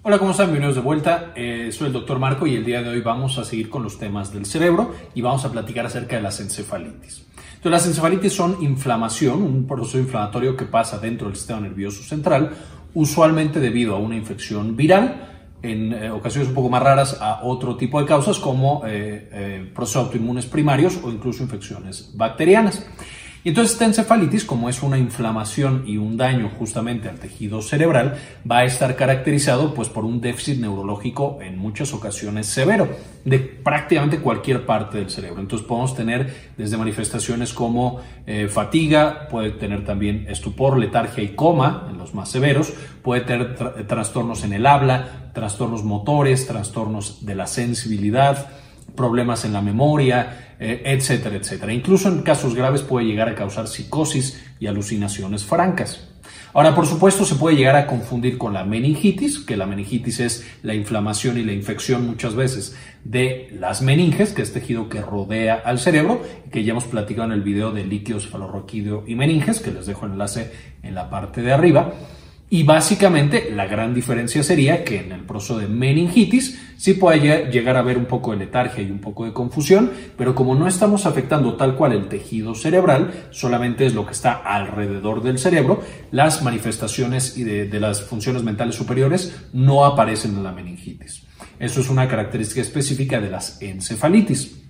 Hola, ¿cómo están? Bienvenidos de vuelta. Eh, soy el doctor Marco y el día de hoy vamos a seguir con los temas del cerebro y vamos a platicar acerca de las encefalitis. Entonces, las encefalitis son inflamación, un proceso inflamatorio que pasa dentro del sistema nervioso central, usualmente debido a una infección viral, en eh, ocasiones un poco más raras a otro tipo de causas como eh, procesos autoinmunes primarios o incluso infecciones bacterianas. Y entonces esta encefalitis, como es una inflamación y un daño justamente al tejido cerebral, va a estar caracterizado pues por un déficit neurológico en muchas ocasiones severo de prácticamente cualquier parte del cerebro. Entonces podemos tener desde manifestaciones como eh, fatiga, puede tener también estupor, letargia y coma en los más severos, puede tener trastornos en el habla, trastornos motores, trastornos de la sensibilidad, problemas en la memoria, eh, etcétera, etcétera. Incluso en casos graves puede llegar a causar psicosis y alucinaciones francas. Ahora, por supuesto, se puede llegar a confundir con la meningitis, que la meningitis es la inflamación y la infección muchas veces de las meninges, que es tejido que rodea al cerebro, que ya hemos platicado en el video de líquido cefalorraquídeo y meninges, que les dejo enlace en la parte de arriba. Y básicamente la gran diferencia sería que en el proceso de meningitis sí puede llegar a haber un poco de letargia y un poco de confusión, pero como no estamos afectando tal cual el tejido cerebral, solamente es lo que está alrededor del cerebro, las manifestaciones y de, las funciones mentales superiores no aparecen en la meningitis. Eso es una característica específica de las encefalitis.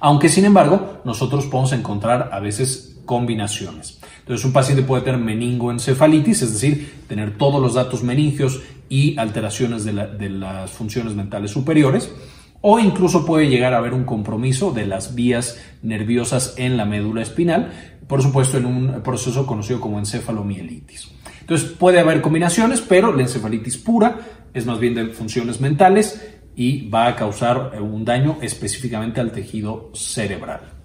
Aunque sin embargo, nosotros podemos encontrar a veces combinaciones. Entonces, un paciente puede tener meningoencefalitis, es decir, tener todos los datos meningios y alteraciones de, las funciones mentales superiores, o incluso puede llegar a haber un compromiso de las vías nerviosas en la médula espinal, por supuesto en un proceso conocido como encefalomielitis. Entonces puede haber combinaciones, pero la encefalitis pura es más bien de funciones mentales y va a causar un daño específicamente al tejido cerebral.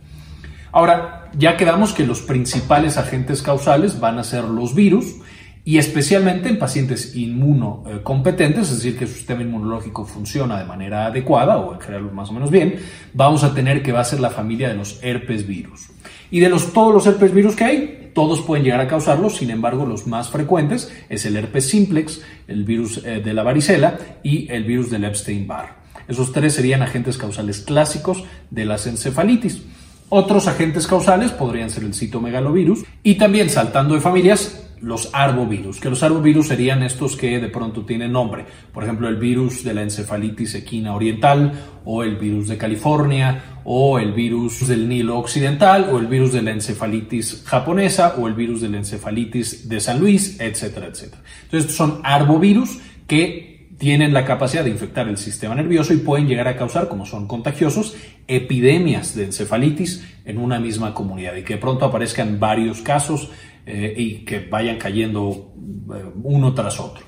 Ahora, ya quedamos que los principales agentes causales van a ser los virus y especialmente en pacientes inmunocompetentes, es decir, que su sistema inmunológico funciona de manera adecuada o en general más o menos bien, vamos a tener que va a ser la familia de los herpes virus. Y de los, todos los herpes virus que hay, todos pueden llegar a causarlos, sin embargo, los más frecuentes es el herpes simplex, el virus eh, de la varicela y el virus del Epstein-Barr. Esos tres serían agentes causales clásicos de las encefalitis. Otros agentes causales podrían ser el citomegalovirus y también saltando de familias los arbovirus, que los arbovirus serían estos que de pronto tienen nombre, por ejemplo el virus de la encefalitis equina oriental o el virus de California o el virus del Nilo occidental o el virus de la encefalitis japonesa o el virus de la encefalitis de San Luis, etcétera, etcétera. Entonces estos son arbovirus que tienen la capacidad de infectar el sistema nervioso y pueden llegar a causar, como son contagiosos, epidemias de encefalitis en una misma comunidad y que pronto aparezcan varios casos eh, y que vayan cayendo eh, uno tras otro.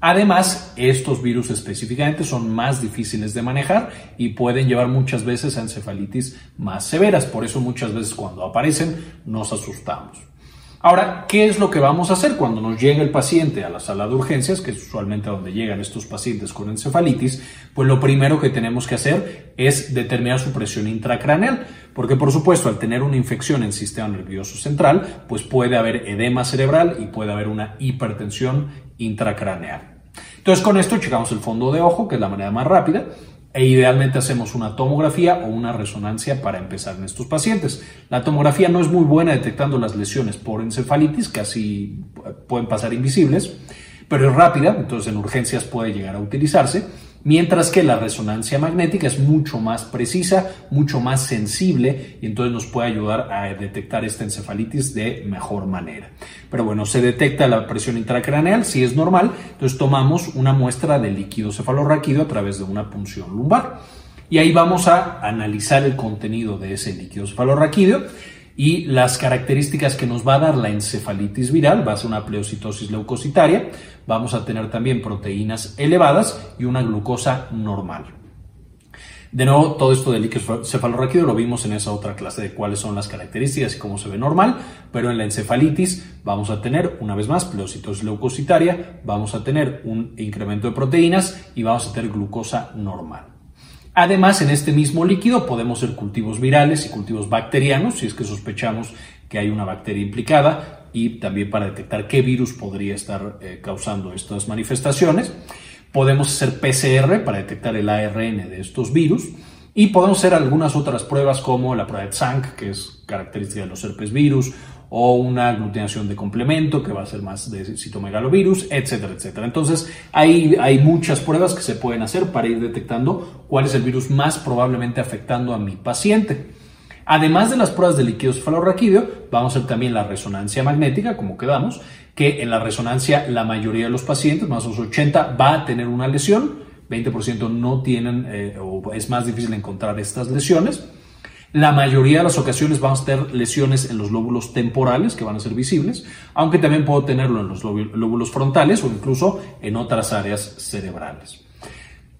Además, estos virus específicamente son más difíciles de manejar y pueden llevar muchas veces a encefalitis más severas. Por eso muchas veces cuando aparecen nos asustamos. Ahora, ¿qué es lo que vamos a hacer cuando nos llega el paciente a la sala de urgencias, que es usualmente donde llegan estos pacientes con encefalitis? Pues lo primero que tenemos que hacer es determinar su presión intracraneal, porque por supuesto al tener una infección en el sistema nervioso central, pues puede haber edema cerebral y puede haber una hipertensión intracraneal. Entonces con esto checamos el fondo de ojo, que es la manera más rápida, e idealmente hacemos una tomografía o una resonancia para empezar en estos pacientes. La tomografía no es muy buena detectando las lesiones por encefalitis, casi pueden pasar invisibles, pero es rápida, entonces en urgencias puede llegar a utilizarse mientras que la resonancia magnética es mucho más precisa, mucho más sensible y entonces nos puede ayudar a detectar esta encefalitis de mejor manera. Pero bueno, se detecta la presión intracraneal, si es normal, entonces tomamos una muestra de líquido cefalorraquídeo a través de una punción lumbar. Y ahí vamos a analizar el contenido de ese líquido cefalorraquídeo y las características que nos va a dar la encefalitis viral, va a ser una pleocitosis leucocitaria, vamos a tener también proteínas elevadas y una glucosa normal. De nuevo, todo esto del líquido cefalorraquídeo lo vimos en esa otra clase de cuáles son las características y cómo se ve normal, pero en la encefalitis vamos a tener, una vez más, pleocitosis leucocitaria, vamos a tener un incremento de proteínas y vamos a tener glucosa normal. Además, en este mismo líquido podemos ser cultivos virales y cultivos bacterianos, si es que sospechamos que hay una bacteria implicada, y también para detectar qué virus podría estar eh, causando estas manifestaciones. Podemos hacer PCR para detectar el ARN de estos virus. Y podemos hacer algunas otras pruebas como la prueba de Zank, que es característica de los herpes virus, o una aglutinación de complemento, que va a ser más de citomegalovirus, etcétera, etcétera. Entonces, hay, hay muchas pruebas que se pueden hacer para ir detectando cuál es el virus más probablemente afectando a mi paciente. Además de las pruebas de líquido cefalorraquídeo, vamos a hacer también la resonancia magnética, como quedamos, que en la resonancia la mayoría de los pacientes, más o menos 80, va a tener una lesión, 20% no tienen eh, o es más difícil encontrar estas lesiones. La mayoría de las ocasiones vamos a tener lesiones en los lóbulos temporales que van a ser visibles, aunque también puedo tenerlo en los lóbulos frontales o incluso en otras áreas cerebrales.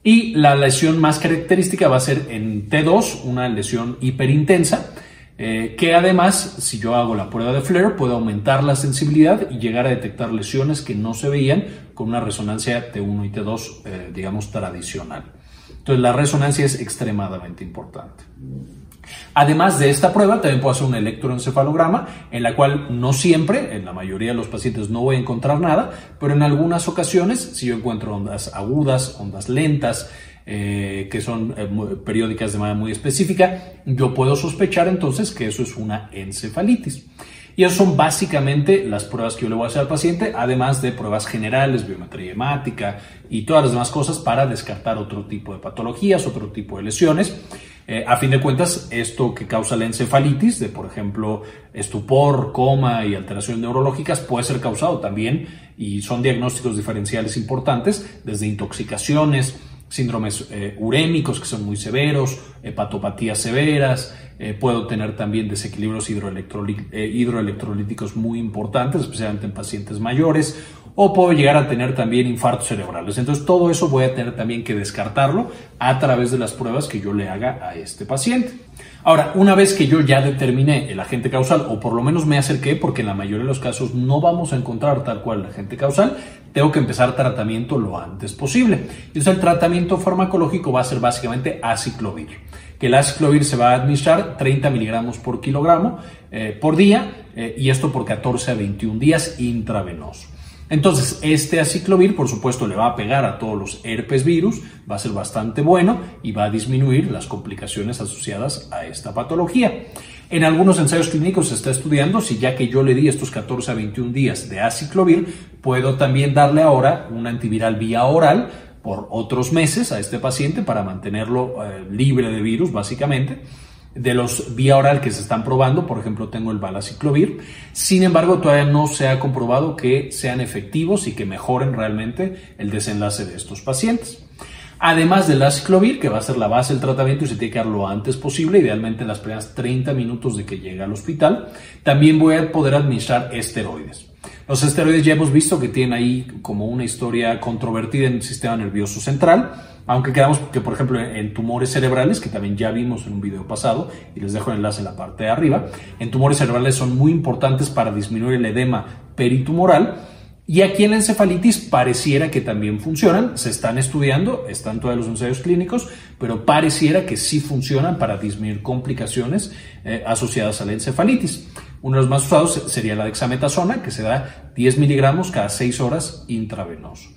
Y la lesión más característica va a ser en T2, una lesión hiperintensa, eh, que además, si yo hago la prueba de FLAIR, puedo aumentar la sensibilidad y llegar a detectar lesiones que no se veían con una resonancia T1 y T2, eh, digamos, tradicional. Entonces, la resonancia es extremadamente importante. Además de esta prueba, también puedo hacer un electroencefalograma, en la cual no siempre, en la mayoría de los pacientes no voy a encontrar nada, pero en algunas ocasiones, si yo encuentro ondas agudas, ondas lentas, eh, que son eh, periódicas de manera muy específica, yo puedo sospechar entonces que eso es una encefalitis. Y esas son básicamente las pruebas que yo le voy a hacer al paciente, además de pruebas generales, biometría hemática y todas las demás cosas para descartar otro tipo de patologías, otro tipo de lesiones. Eh, a fin de cuentas, esto que causa la encefalitis, de por ejemplo estupor, coma y alteraciones neurológicas, puede ser causado también y son diagnósticos diferenciales importantes, desde intoxicaciones, síndromes eh, urémicos que son muy severos, hepatopatías severas, eh, puedo tener también desequilibrios hidroelectrolíticos muy importantes, especialmente en pacientes mayores, o puedo llegar a tener también infartos cerebrales. Entonces todo eso voy a tener también que descartarlo a través de las pruebas que yo le haga a este paciente. Ahora, una vez que yo ya determiné el agente causal, o por lo menos me acerqué, porque en la mayoría de los casos no vamos a encontrar tal cual el agente causal, tengo que empezar tratamiento lo antes posible. Entonces el tratamiento farmacológico va a ser básicamente aciclovir, que el aciclovir se va a administrar 30 miligramos por kilogramo eh, por día, eh, y esto por 14 a 21 días intravenoso. Entonces, este aciclovir, por supuesto, le va a pegar a todos los herpes virus, va a ser bastante bueno y va a disminuir las complicaciones asociadas a esta patología. En algunos ensayos clínicos se está estudiando si ya que yo le di estos 14 a 21 días de aciclovir, puedo también darle ahora un antiviral vía oral por otros meses a este paciente para mantenerlo eh, libre de virus, básicamente de los vía oral que se están probando, por ejemplo, tengo el balaciclovir. Sin embargo, todavía no se ha comprobado que sean efectivos y que mejoren realmente el desenlace de estos pacientes. Además del aciclovir, que va a ser la base del tratamiento y se tiene que dar lo antes posible, idealmente en las primeras 30 minutos de que llegue al hospital, también voy a poder administrar esteroides. Los esteroides ya hemos visto que tienen ahí como una historia controvertida en el sistema nervioso central aunque quedamos que, por ejemplo, en tumores cerebrales, que también ya vimos en un video pasado, y les dejo el enlace en la parte de arriba, en tumores cerebrales son muy importantes para disminuir el edema peritumoral. Y aquí en la encefalitis pareciera que también funcionan, se están estudiando, están todos los ensayos clínicos, pero pareciera que sí funcionan para disminuir complicaciones eh, asociadas a la encefalitis. Uno de los más usados sería la dexametasona, que se da 10 miligramos cada 6 horas intravenoso.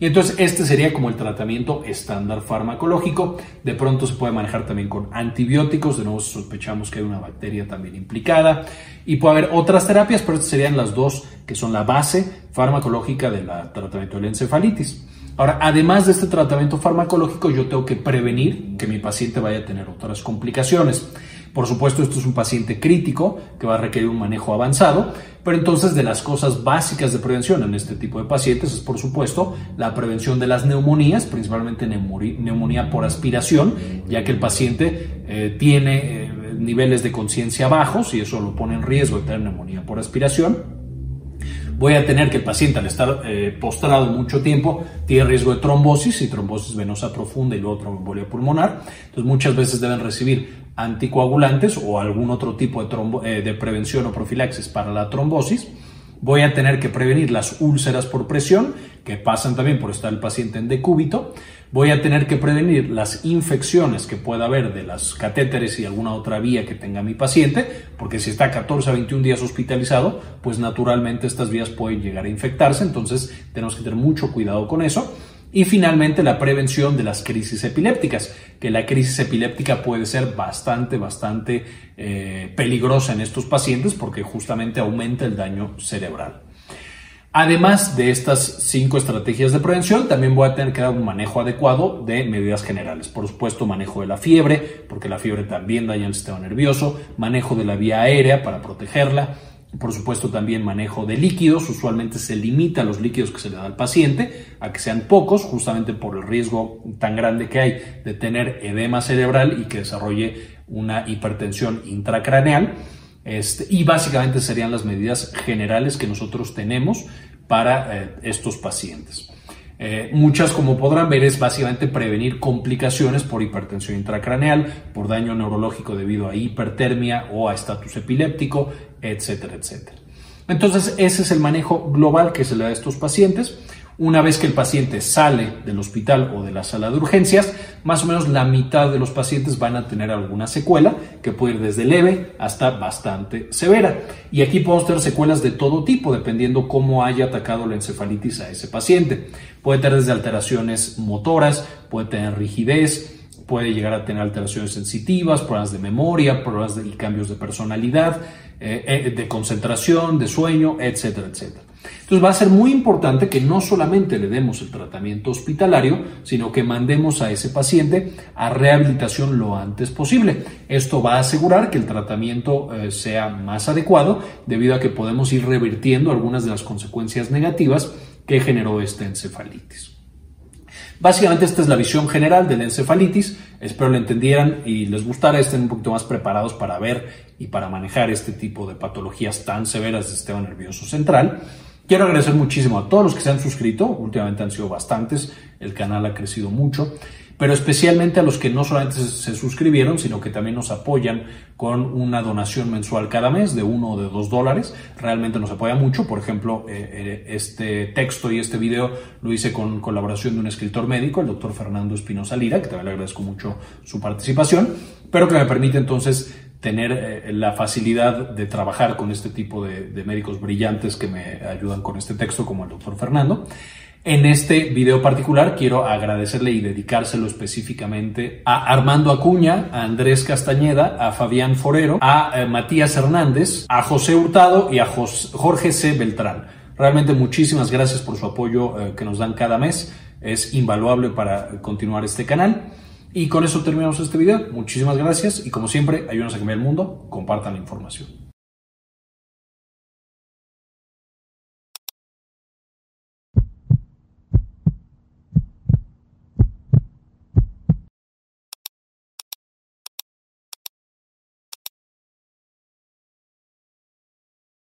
Y entonces este sería como el tratamiento estándar farmacológico. De pronto se puede manejar también con antibióticos, de nuevo sospechamos que hay una bacteria también implicada. Y puede haber otras terapias, pero estas serían las dos que son la base farmacológica del tratamiento de la encefalitis. Ahora, además de este tratamiento farmacológico, yo tengo que prevenir que mi paciente vaya a tener otras complicaciones. Por supuesto, esto es un paciente crítico que va a requerir un manejo avanzado, pero entonces de las cosas básicas de prevención en este tipo de pacientes es, por supuesto, la prevención de las neumonías, principalmente neumonía por aspiración, ya que el paciente eh, tiene eh, niveles de conciencia bajos y eso lo pone en riesgo de tener neumonía por aspiración voy a tener que el paciente al estar eh, postrado mucho tiempo tiene riesgo de trombosis y trombosis venosa profunda y luego tromboembolia pulmonar. Entonces muchas veces deben recibir anticoagulantes o algún otro tipo de, eh, de prevención o profilaxis para la trombosis. Voy a tener que prevenir las úlceras por presión, que pasan también por estar el paciente en decúbito. Voy a tener que prevenir las infecciones que pueda haber de las catéteres y alguna otra vía que tenga mi paciente, porque si está 14 a 21 días hospitalizado, pues naturalmente estas vías pueden llegar a infectarse, entonces tenemos que tener mucho cuidado con eso. Y finalmente la prevención de las crisis epilépticas, que la crisis epiléptica puede ser bastante, bastante eh, peligrosa en estos pacientes porque justamente aumenta el daño cerebral. Además de estas cinco estrategias de prevención, también voy a tener que dar un manejo adecuado de medidas generales. Por supuesto, manejo de la fiebre, porque la fiebre también daña el sistema nervioso, manejo de la vía aérea para protegerla, por supuesto, también manejo de líquidos. Usualmente se limita los líquidos que se le da al paciente a que sean pocos, justamente por el riesgo tan grande que hay de tener edema cerebral y que desarrolle una hipertensión intracraneal. Este, y básicamente serían las medidas generales que nosotros tenemos para eh, estos pacientes. Eh, muchas, como podrán ver, es básicamente prevenir complicaciones por hipertensión intracraneal, por daño neurológico debido a hipertermia o a estatus epiléptico, etcétera, etcétera. Entonces, ese es el manejo global que se le da a estos pacientes. Una vez que el paciente sale del hospital o de la sala de urgencias, más o menos la mitad de los pacientes van a tener alguna secuela que puede ir desde leve hasta bastante severa. Y aquí podemos tener secuelas de todo tipo, dependiendo cómo haya atacado la encefalitis a ese paciente. Puede tener desde alteraciones motoras, puede tener rigidez, puede llegar a tener alteraciones sensitivas, problemas de memoria, problemas de, y cambios de personalidad, eh, eh, de concentración, de sueño, etcétera, etcétera. Entonces va a ser muy importante que no solamente le demos el tratamiento hospitalario, sino que mandemos a ese paciente a rehabilitación lo antes posible. Esto va a asegurar que el tratamiento eh, sea más adecuado debido a que podemos ir revirtiendo algunas de las consecuencias negativas que generó esta encefalitis. Básicamente esta es la visión general de la encefalitis. Espero lo entendieran y les gustara, estén un poquito más preparados para ver y para manejar este tipo de patologías tan severas del sistema nervioso central. Quiero agradecer muchísimo a todos los que se han suscrito, últimamente han sido bastantes, el canal ha crecido mucho, pero especialmente a los que no solamente se suscribieron, sino que también nos apoyan con una donación mensual cada mes de uno o de dos dólares. Realmente nos apoya mucho. Por ejemplo, eh, eh, este texto y este video lo hice con colaboración de un escritor médico, el doctor Fernando Espinosa Lira, que también le agradezco mucho su participación, pero que me permite entonces tener eh, la facilidad de trabajar con este tipo de, médicos brillantes que me ayudan con este texto, como el doctor Fernando. En este video particular quiero agradecerle y dedicárselo específicamente a Armando Acuña, a Andrés Castañeda, a Fabián Forero, a eh, Matías Hernández, a José Hurtado y a Jorge C. Beltrán. Realmente muchísimas gracias por su apoyo eh, que nos dan cada mes. Es invaluable para continuar este canal. Y con eso terminamos este video. Muchísimas gracias y como siempre, ayúdenos a cambiar el mundo, compartan la información.